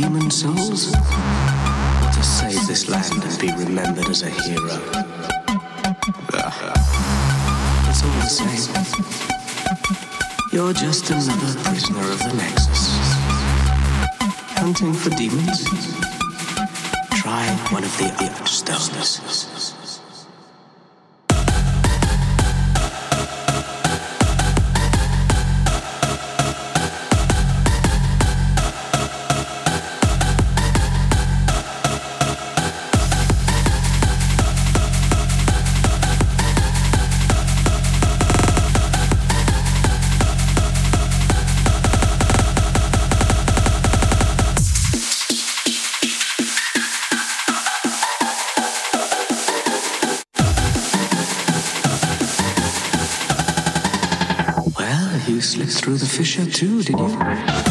demon souls? To save this land and be remembered as a hero? It's all the same. You're just another prisoner of the Nexus. Hunting for demons? Try one of the other through too, did you?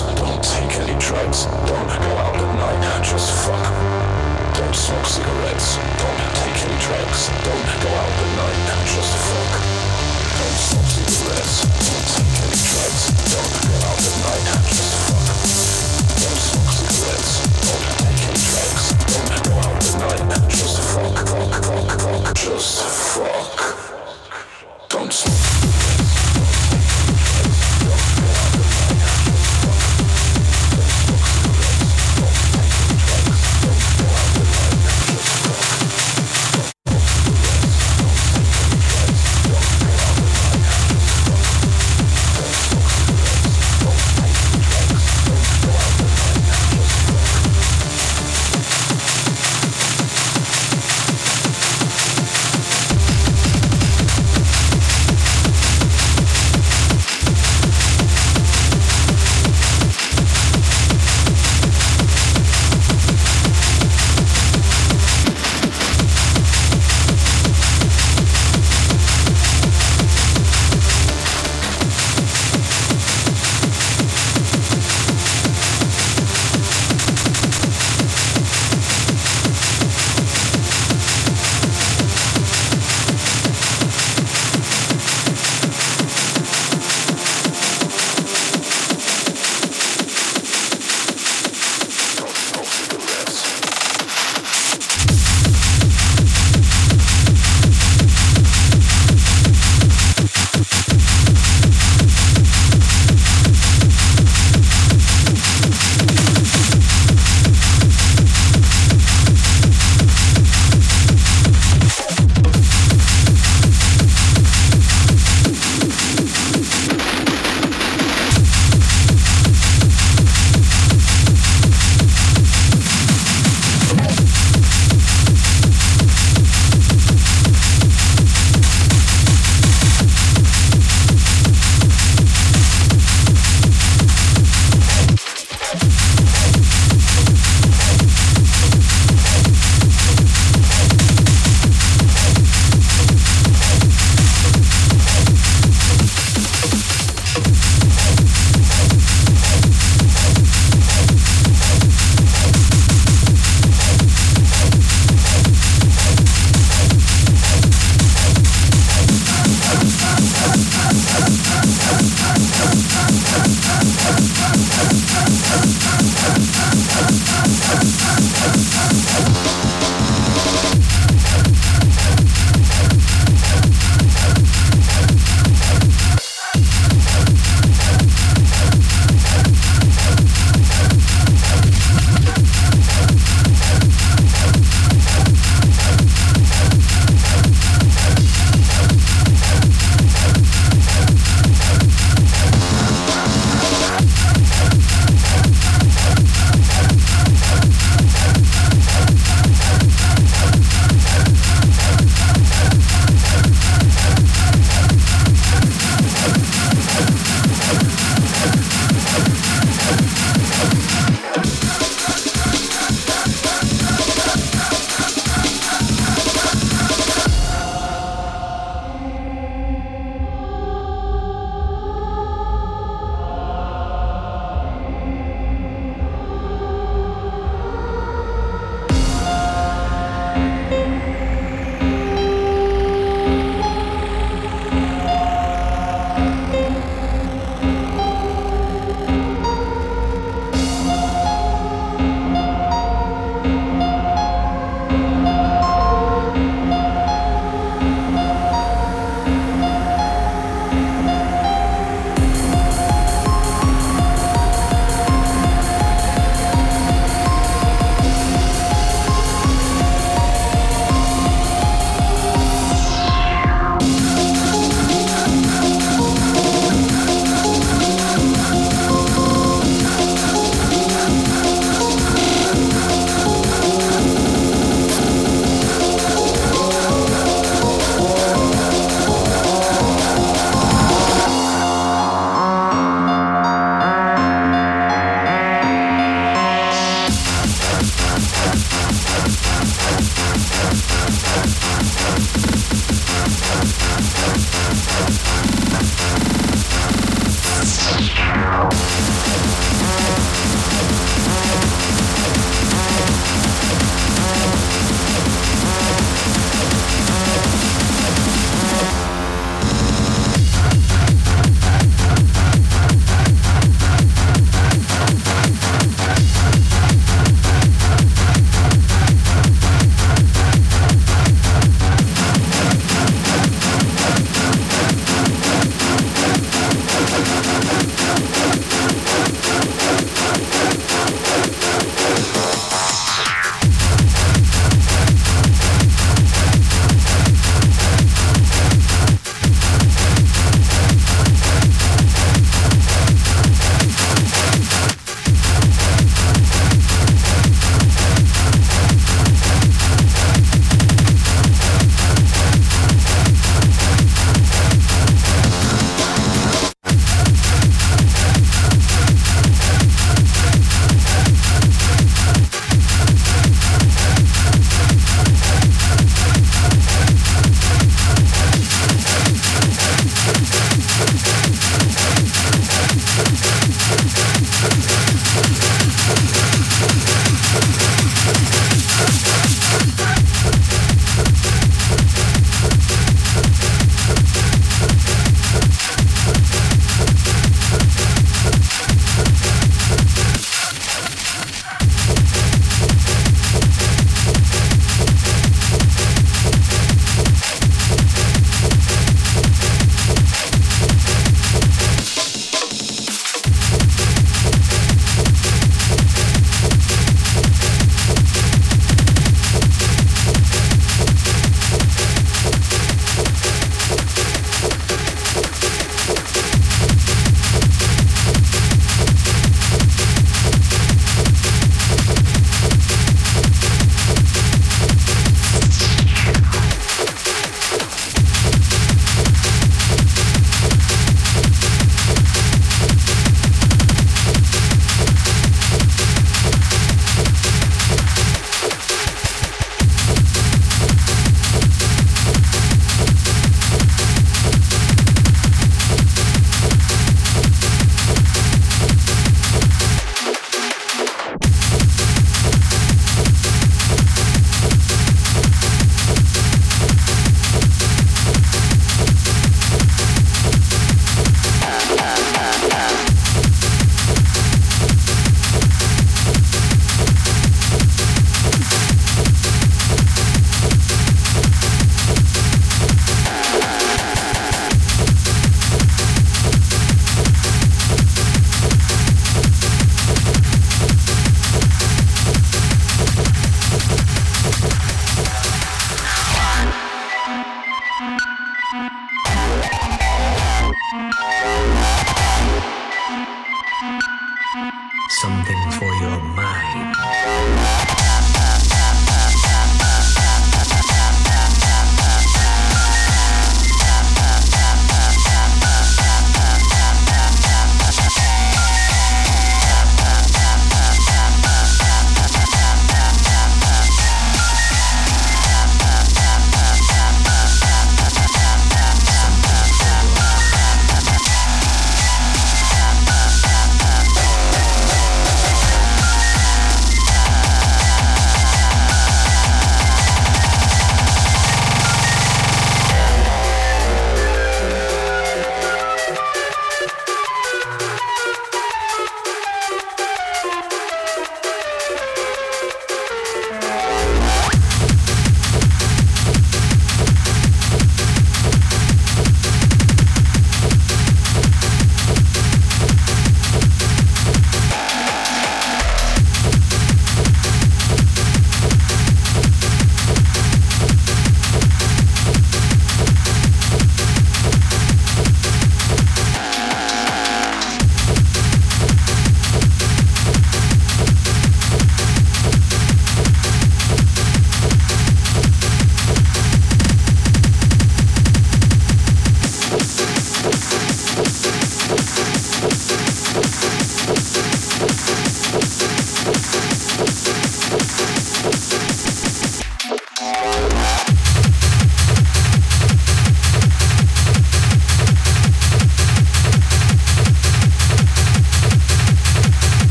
Don't take any drugs. Don't go out at night, just fuck. Don't smoke cigarettes. Don't take any drugs. Don't go out at night, just fuck. Don't smoke cigarettes. Don't take any drugs. Don't go out at night, just fuck. Don't smoke cigarettes. Don't take any drugs. Don't go out at night, just fuck, fuck, fuck, fuck, just fuck.